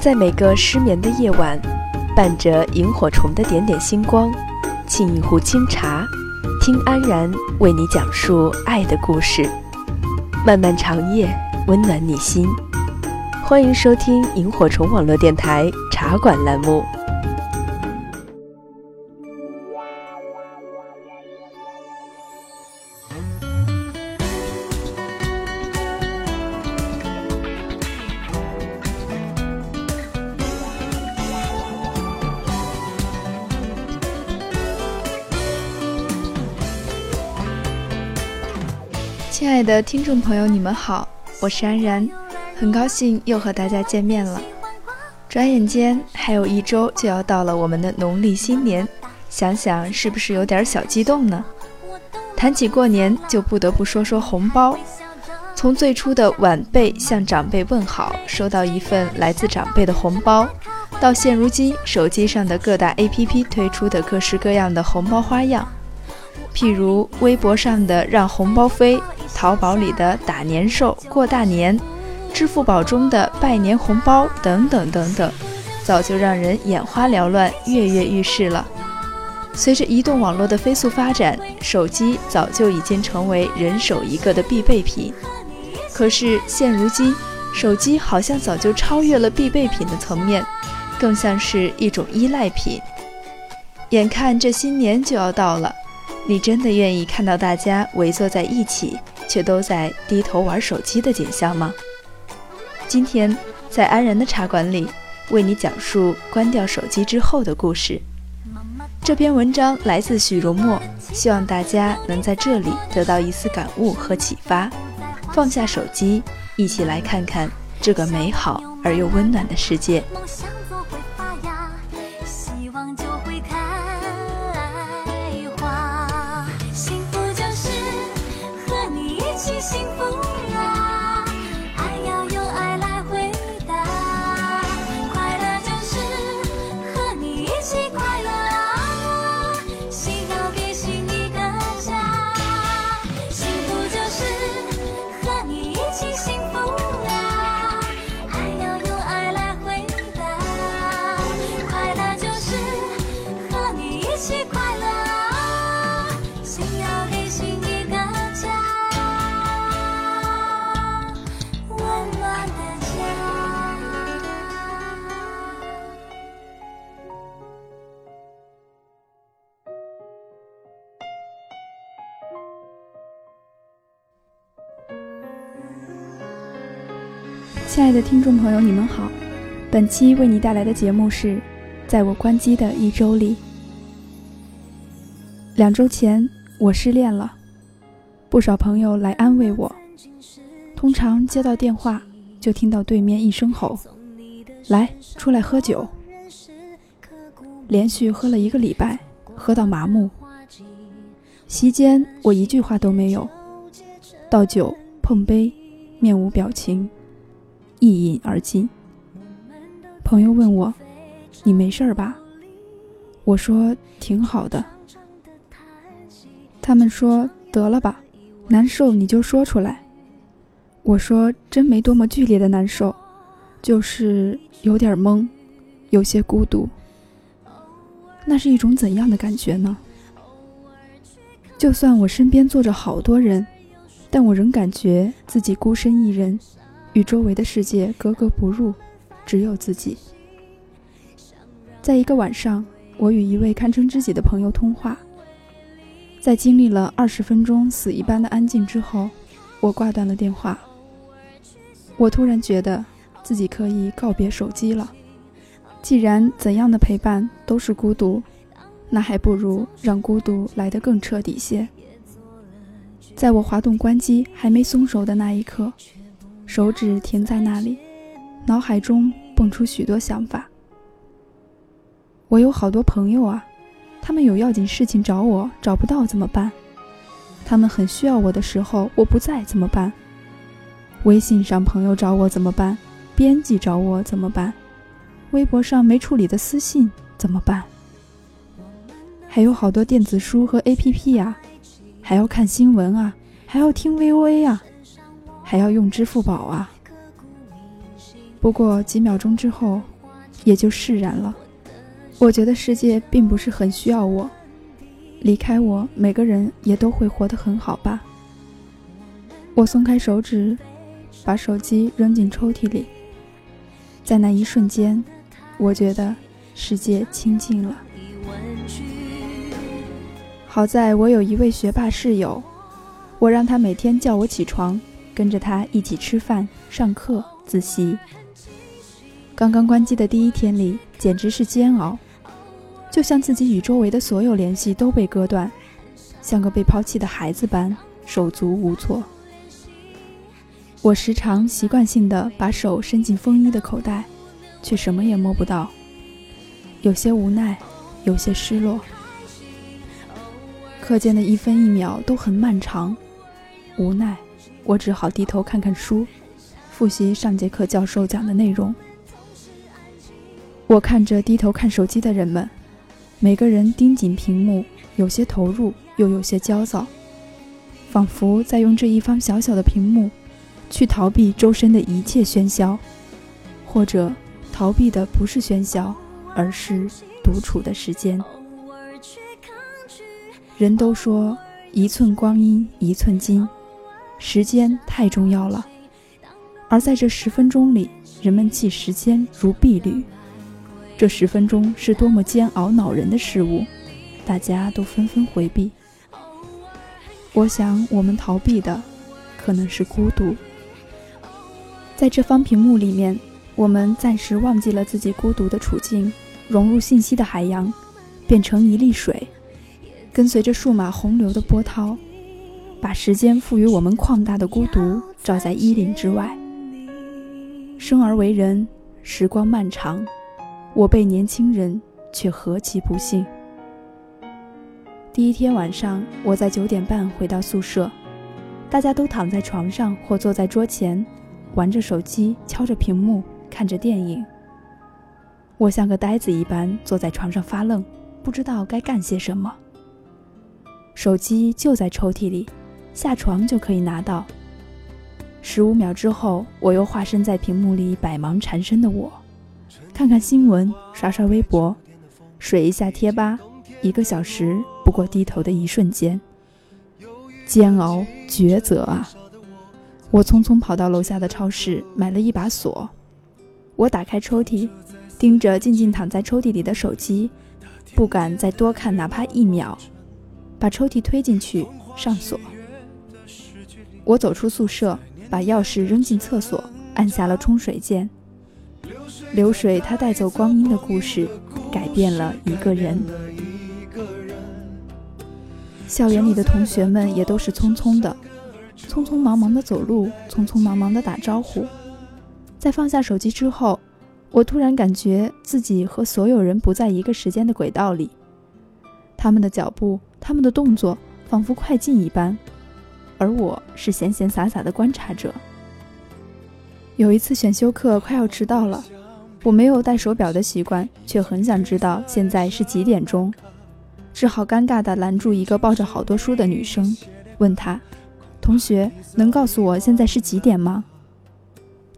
在每个失眠的夜晚，伴着萤火虫的点点星光，沏一壶清茶，听安然为你讲述爱的故事。漫漫长夜，温暖你心。欢迎收听萤火虫网络电台茶馆栏目。的听众朋友，你们好，我是安然，很高兴又和大家见面了。转眼间还有一周就要到了我们的农历新年，想想是不是有点小激动呢？谈起过年，就不得不说说红包。从最初的晚辈向长辈问好，收到一份来自长辈的红包，到现如今手机上的各大 APP 推出的各式各样的红包花样，譬如微博上的让红包飞。淘宝里的打年兽、过大年，支付宝中的拜年红包等等等等，早就让人眼花缭乱、跃跃欲试了。随着移动网络的飞速发展，手机早就已经成为人手一个的必备品。可是现如今，手机好像早就超越了必备品的层面，更像是一种依赖品。眼看这新年就要到了，你真的愿意看到大家围坐在一起？却都在低头玩手机的景象吗？今天在安然的茶馆里，为你讲述关掉手机之后的故事。这篇文章来自许荣墨，希望大家能在这里得到一丝感悟和启发，放下手机，一起来看看这个美好而又温暖的世界。亲爱的听众朋友，你们好。本期为你带来的节目是《在我关机的一周里》。两周前我失恋了，不少朋友来安慰我。通常接到电话，就听到对面一声吼：“来，出来喝酒。”连续喝了一个礼拜，喝到麻木。席间我一句话都没有，倒酒碰杯，面无表情。一饮而尽。朋友问我：“你没事吧？”我说：“挺好的。”他们说：“得了吧，难受你就说出来。”我说：“真没多么剧烈的难受，就是有点懵，有些孤独。那是一种怎样的感觉呢？就算我身边坐着好多人，但我仍感觉自己孤身一人。”与周围的世界格格不入，只有自己。在一个晚上，我与一位堪称知己的朋友通话，在经历了二十分钟死一般的安静之后，我挂断了电话。我突然觉得自己可以告别手机了。既然怎样的陪伴都是孤独，那还不如让孤独来得更彻底些。在我滑动关机还没松手的那一刻。手指停在那里，脑海中蹦出许多想法。我有好多朋友啊，他们有要紧事情找我，找不到怎么办？他们很需要我的时候，我不在怎么办？微信上朋友找我怎么办？编辑找我怎么办？微博上没处理的私信怎么办？还有好多电子书和 APP 呀，还要看新闻啊，还要听 VOA 啊。还要用支付宝啊！不过几秒钟之后，也就释然了。我觉得世界并不是很需要我，离开我，每个人也都会活得很好吧。我松开手指，把手机扔进抽屉里。在那一瞬间，我觉得世界清静了。好在我有一位学霸室友，我让他每天叫我起床，跟着他一起吃饭、上课、自习。刚刚关机的第一天里，简直是煎熬。就像自己与周围的所有联系都被割断，像个被抛弃的孩子般手足无措。我时常习惯性的把手伸进风衣的口袋，却什么也摸不到，有些无奈，有些失落。课间的一分一秒都很漫长，无奈，我只好低头看看书，复习上节课教授讲的内容。我看着低头看手机的人们。每个人盯紧屏幕，有些投入，又有些焦躁，仿佛在用这一方小小的屏幕，去逃避周身的一切喧嚣，或者逃避的不是喧嚣，而是独处的时间。人都说一寸光阴一寸金，时间太重要了，而在这十分钟里，人们弃时间如敝履。这十分钟是多么煎熬恼人的事物，大家都纷纷回避。我想，我们逃避的可能是孤独。在这方屏幕里面，我们暂时忘记了自己孤独的处境，融入信息的海洋，变成一粒水，跟随着数码洪流的波涛，把时间赋予我们旷大的孤独照在衣领之外。生而为人，时光漫长。我辈年轻人却何其不幸！第一天晚上，我在九点半回到宿舍，大家都躺在床上或坐在桌前，玩着手机，敲着屏幕，看着电影。我像个呆子一般坐在床上发愣，不知道该干些什么。手机就在抽屉里，下床就可以拿到。十五秒之后，我又化身在屏幕里百忙缠身的我。看看新闻，刷刷微博，水一下贴吧，一个小时不过低头的一瞬间。煎熬抉择啊！我匆匆跑到楼下的超市买了一把锁。我打开抽屉，盯着静静躺在抽屉里的手机，不敢再多看哪怕一秒。把抽屉推进去，上锁。我走出宿舍，把钥匙扔进厕所，按下了冲水键。流水，它带走光阴的故事，改变了一个人。校园里的同学们也都是匆匆的，匆匆忙忙的走路，匆匆忙忙的打招呼。在放下手机之后，我突然感觉自己和所有人不在一个时间的轨道里，他们的脚步，他们的动作，仿佛快进一般，而我是闲闲洒洒的观察者。有一次选修课快要迟到了。我没有戴手表的习惯，却很想知道现在是几点钟，只好尴尬地拦住一个抱着好多书的女生，问她：“同学，能告诉我现在是几点吗？”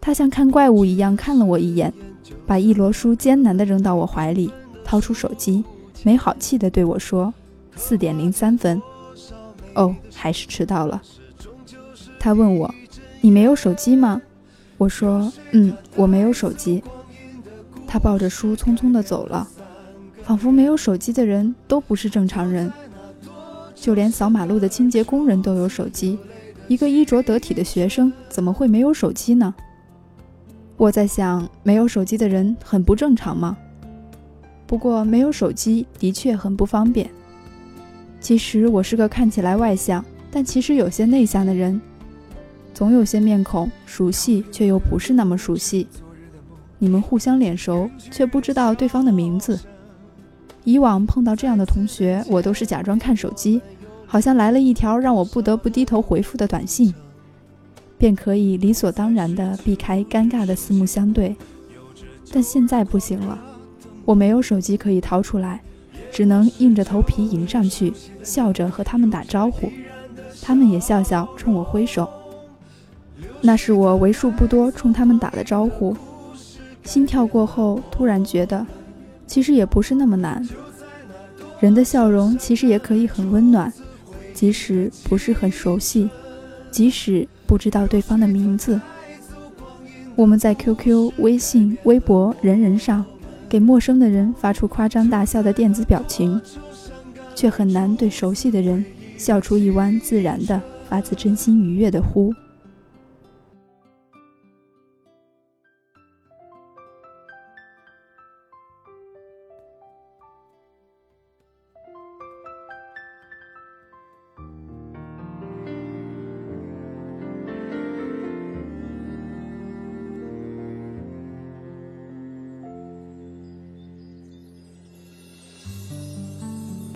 她像看怪物一样看了我一眼，把一摞书艰难地扔到我怀里，掏出手机，没好气地对我说：“四点零三分。”哦，还是迟到了。他问我：“你没有手机吗？”我说：“嗯，我没有手机。”他抱着书匆匆地走了，仿佛没有手机的人都不是正常人。就连扫马路的清洁工人都有手机，一个衣着得体的学生怎么会没有手机呢？我在想，没有手机的人很不正常吗？不过，没有手机的确很不方便。其实我是个看起来外向，但其实有些内向的人。总有些面孔熟悉，却又不是那么熟悉。你们互相脸熟，却不知道对方的名字。以往碰到这样的同学，我都是假装看手机，好像来了一条让我不得不低头回复的短信，便可以理所当然地避开尴尬的四目相对。但现在不行了，我没有手机可以掏出来，只能硬着头皮迎上去，笑着和他们打招呼，他们也笑笑冲我挥手。那是我为数不多冲他们打的招呼。心跳过后，突然觉得，其实也不是那么难。人的笑容其实也可以很温暖，即使不是很熟悉，即使不知道对方的名字。我们在 QQ、微信、微博、人人上，给陌生的人发出夸张大笑的电子表情，却很难对熟悉的人笑出一弯自然的、发自真心愉悦的呼。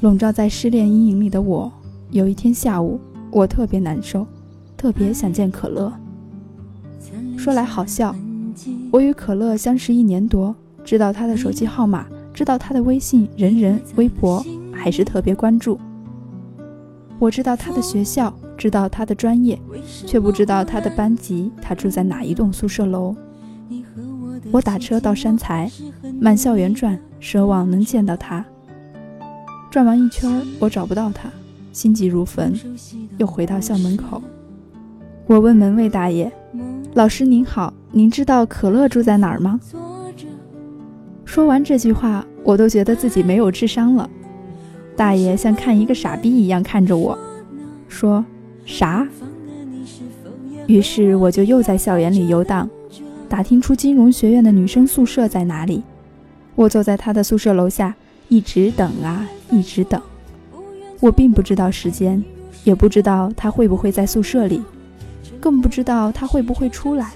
笼罩在失恋阴影里的我，有一天下午，我特别难受，特别想见可乐。说来好笑，我与可乐相识一年多，知道他的手机号码，知道他的微信、人人、微博，还是特别关注。我知道他的学校，知道他的专业，却不知道他的班级，他住在哪一栋宿舍楼。我打车到山财，满校园转，奢望能见到他。转完一圈，我找不到他，心急如焚，又回到校门口。我问门卫大爷：“老师您好，您知道可乐住在哪儿吗？”说完这句话，我都觉得自己没有智商了。大爷像看一个傻逼一样看着我，说：“啥？”于是我就又在校园里游荡，打听出金融学院的女生宿舍在哪里。我坐在他的宿舍楼下。一直等啊，一直等。我并不知道时间，也不知道他会不会在宿舍里，更不知道他会不会出来。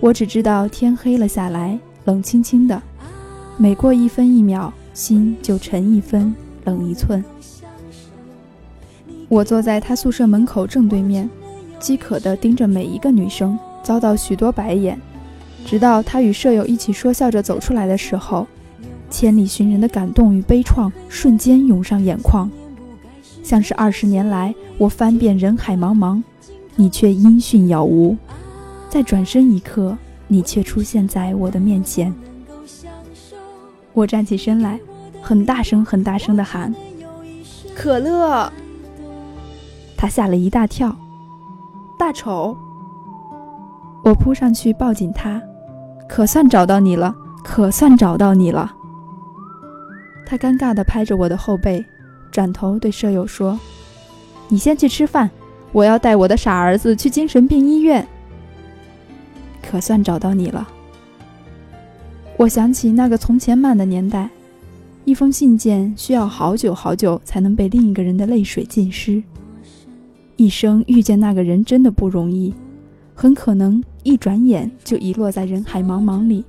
我只知道天黑了下来，冷清清的，每过一分一秒，心就沉一分，冷一寸。我坐在他宿舍门口正对面，饥渴地盯着每一个女生，遭到许多白眼，直到他与舍友一起说笑着走出来的时候。千里寻人的感动与悲怆瞬间涌上眼眶，像是二十年来我翻遍人海茫茫，你却音讯杳无。在转身一刻，你却出现在我的面前。我站起身来，很大声、很大声的喊：“可乐！”他吓了一大跳。大丑！我扑上去抱紧他，可算找到你了，可算找到你了。他尴尬地拍着我的后背，转头对舍友说：“你先去吃饭，我要带我的傻儿子去精神病医院。”可算找到你了。我想起那个从前慢的年代，一封信件需要好久好久才能被另一个人的泪水浸湿。一生遇见那个人真的不容易，很可能一转眼就遗落在人海茫茫里，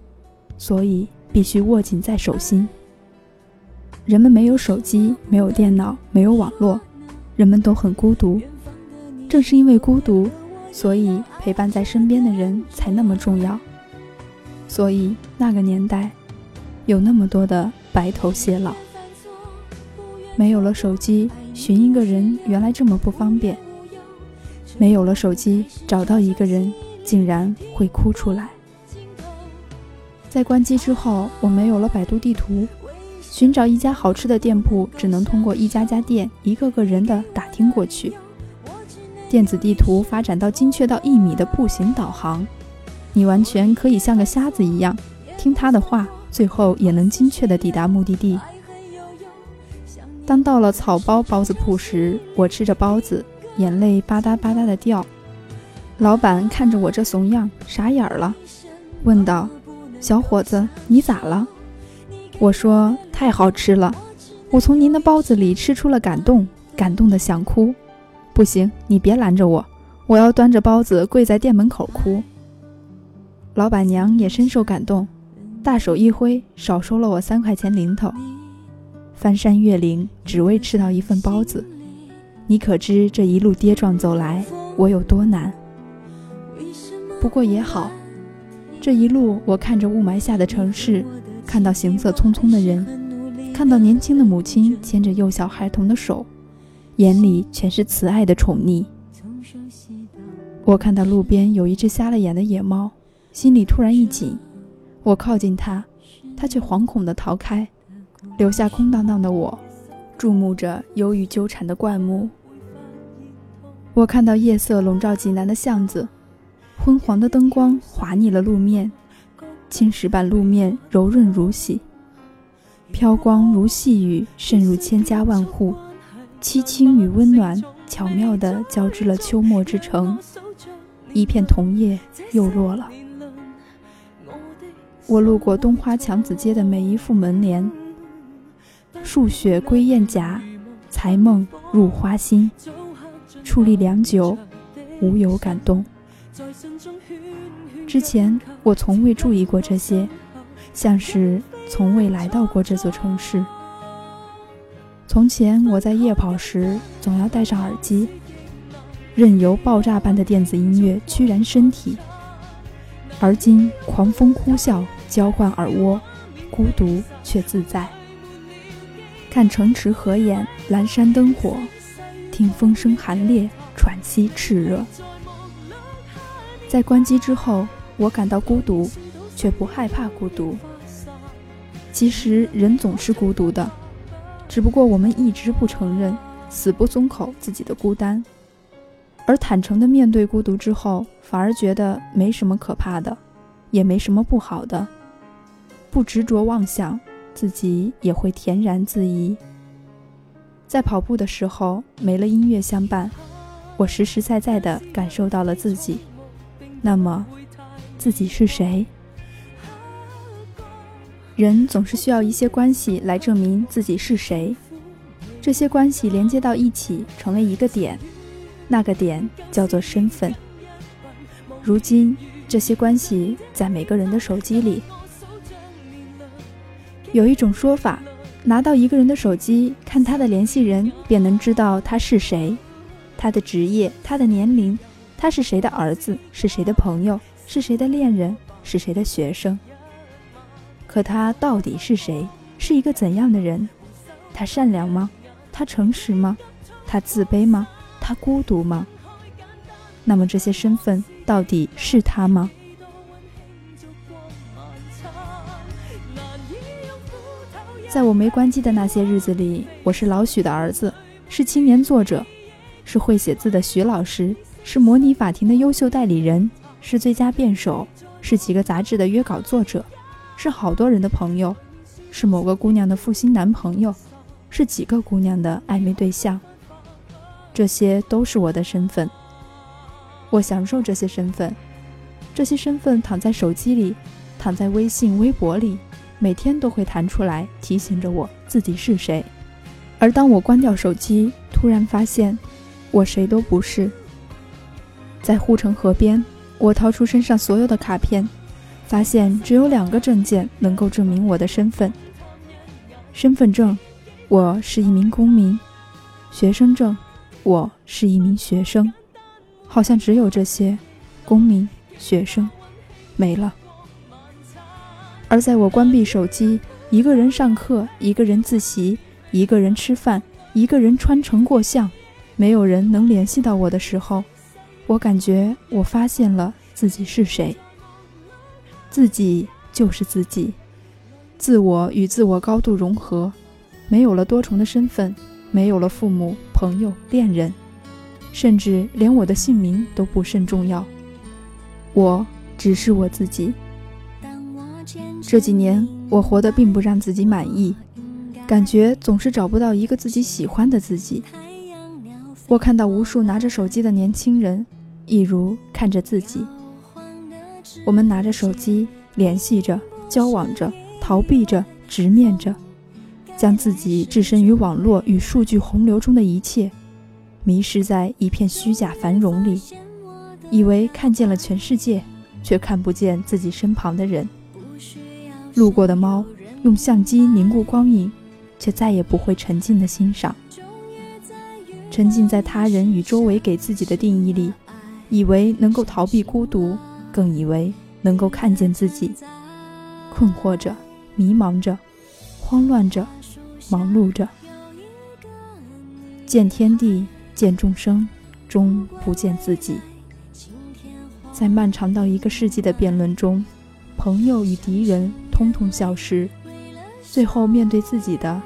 所以必须握紧在手心。人们没有手机，没有电脑，没有网络，人们都很孤独。正是因为孤独，所以陪伴在身边的人才那么重要。所以那个年代，有那么多的白头偕老。没有了手机，寻一个人原来这么不方便。没有了手机，找到一个人竟然会哭出来。在关机之后，我没有了百度地图。寻找一家好吃的店铺，只能通过一家家店、一个个人的打听过去。电子地图发展到精确到一米的步行导航，你完全可以像个瞎子一样听他的话，最后也能精确的抵达目的地。当到了草包包子铺时，我吃着包子，眼泪吧嗒吧嗒的掉。老板看着我这怂样，傻眼了，问道：“小伙子，你咋了？”我说太好吃了，我从您的包子里吃出了感动，感动的想哭。不行，你别拦着我，我要端着包子跪在店门口哭。老板娘也深受感动，大手一挥，少收了我三块钱零头。翻山越岭，只为吃到一份包子，你可知这一路跌撞走来，我有多难？不过也好，这一路我看着雾霾下的城市。看到行色匆匆的人，看到年轻的母亲牵着幼小孩童的手，眼里全是慈爱的宠溺。我看到路边有一只瞎了眼的野猫，心里突然一紧。我靠近它，它却惶恐地逃开，留下空荡荡的我，注目着忧郁纠缠的灌木。我看到夜色笼罩济南的巷子，昏黄的灯光滑腻了路面，青石板路面柔润如洗，飘光如细雨渗入千家万户，凄清与温暖巧妙地交织了秋末之城。一片桐叶又落了。我路过东花墙子街的每一副门帘，数雪归雁甲，才梦入花心。矗立良久，无有感动。之前我从未注意过这些，像是从未来到过这座城市。从前我在夜跑时，总要戴上耳机。任由爆炸般的电子音乐驱燃身体，而今狂风呼啸交换耳蜗，孤独却自在。看城池合眼，阑珊灯火，听风声寒冽，喘息炽热。在关机之后，我感到孤独，却不害怕孤独。其实人总是孤独的，只不过我们一直不承认，死不松口自己的孤单。而坦诚地面对孤独之后，反而觉得没什么可怕的，也没什么不好的。不执着妄想，自己也会恬然自怡。在跑步的时候，没了音乐相伴，我实实在在地感受到了自己。那么，自己是谁？人总是需要一些关系来证明自己是谁，这些关系连接到一起，成为一个点。那个点叫做身份。如今，这些关系在每个人的手机里。有一种说法，拿到一个人的手机，看他的联系人，便能知道他是谁，他的职业，他的年龄，他是谁的儿子，是谁的朋友，是谁的恋人，是谁的学生。可他到底是谁？是一个怎样的人？他善良吗？他诚实吗？他自卑吗？他孤独吗？那么这些身份到底是他吗？在我没关机的那些日子里，我是老许的儿子，是青年作者，是会写字的许老师，是模拟法庭的优秀代理人，是最佳辩手，是几个杂志的约稿作者，是好多人的朋友，是某个姑娘的负心男朋友，是几个姑娘的暧昧对象。这些都是我的身份，我享受这些身份，这些身份躺在手机里，躺在微信、微博里，每天都会弹出来提醒着我自己是谁。而当我关掉手机，突然发现我谁都不是。在护城河边，我掏出身上所有的卡片，发现只有两个证件能够证明我的身份：身份证，我是一名公民；学生证。我是一名学生，好像只有这些，公民、学生，没了。而在我关闭手机，一个人上课，一个人自习，一个人吃饭，一个人穿城过巷，没有人能联系到我的时候，我感觉我发现了自己是谁。自己就是自己，自我与自我高度融合，没有了多重的身份。没有了父母、朋友、恋人，甚至连我的姓名都不甚重要。我只是我自己。这几年，我活得并不让自己满意，感觉总是找不到一个自己喜欢的自己。我看到无数拿着手机的年轻人，一如看着自己。我们拿着手机联系着、交往着、逃避着、直面着。将自己置身于网络与数据洪流中的一切，迷失在一片虚假繁荣里，以为看见了全世界，却看不见自己身旁的人。路过的猫用相机凝固光影，却再也不会沉静的欣赏。沉浸在他人与周围给自己的定义里，以为能够逃避孤独，更以为能够看见自己。困惑着，迷茫着，慌乱着。忙碌着，见天地，见众生，终不见自己。在漫长到一个世纪的辩论中，朋友与敌人通通消失，最后面对自己的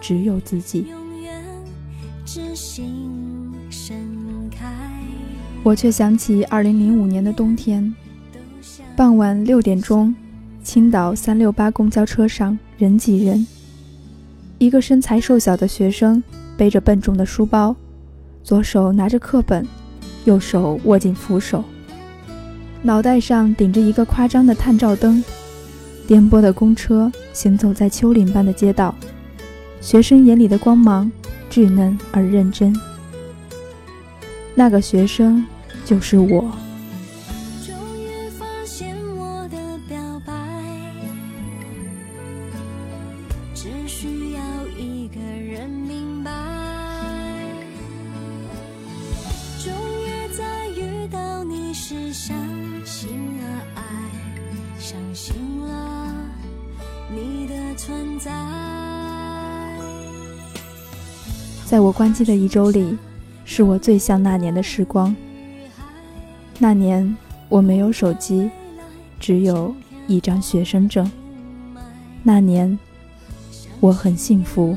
只有自己。我却想起二零零五年的冬天，傍晚六点钟，青岛三六八公交车上人挤人，一个身材瘦小的学生背着笨重的书包，左手拿着课本，右手握紧扶手，脑袋上顶着一个夸张的探照灯，颠簸的公车行走在丘陵般的街道，学生眼里的光芒稚嫩而认真。那个学生。就是我。你的存在在我关机的一周里，是我最像那年的时光。那年我没有手机，只有一张学生证。那年我很幸福。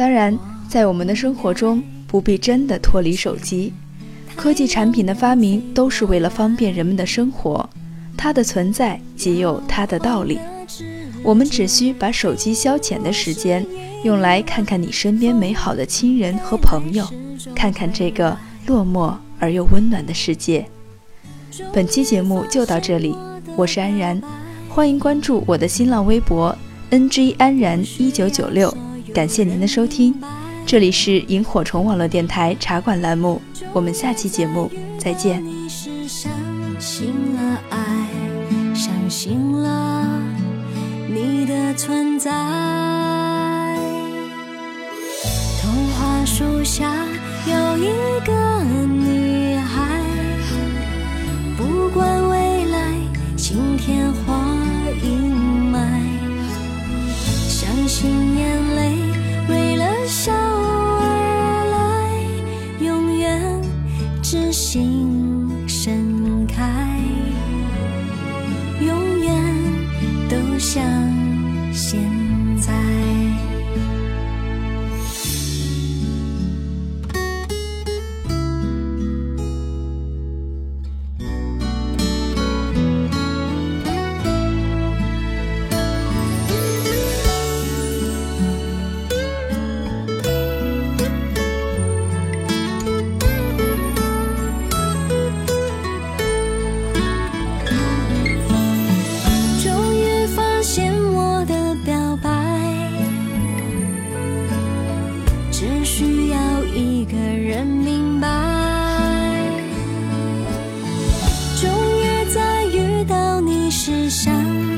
当然，在我们的生活中，不必真的脱离手机。科技产品的发明都是为了方便人们的生活，它的存在即有它的道理。我们只需把手机消遣的时间用来看看你身边美好的亲人和朋友，看看这个落寞而又温暖的世界。本期节目就到这里，我是安然，欢迎关注我的新浪微博。ng 安然一九九六，感谢您的收听，这里是萤火虫网络电台茶馆栏目，我们下期节目再见。相信了爱，相信了你的存在。童话树下有一个女孩，不管未来晴天或阴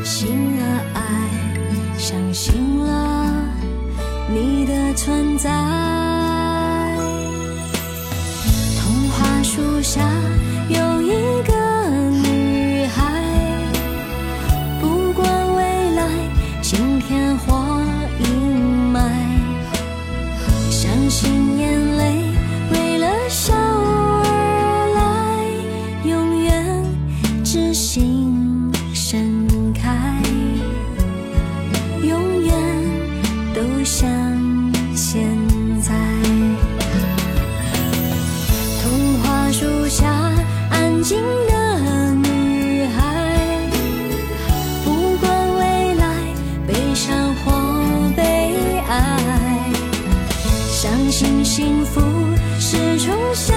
信了爱，相信了你的存在。童话树下。幸福是从小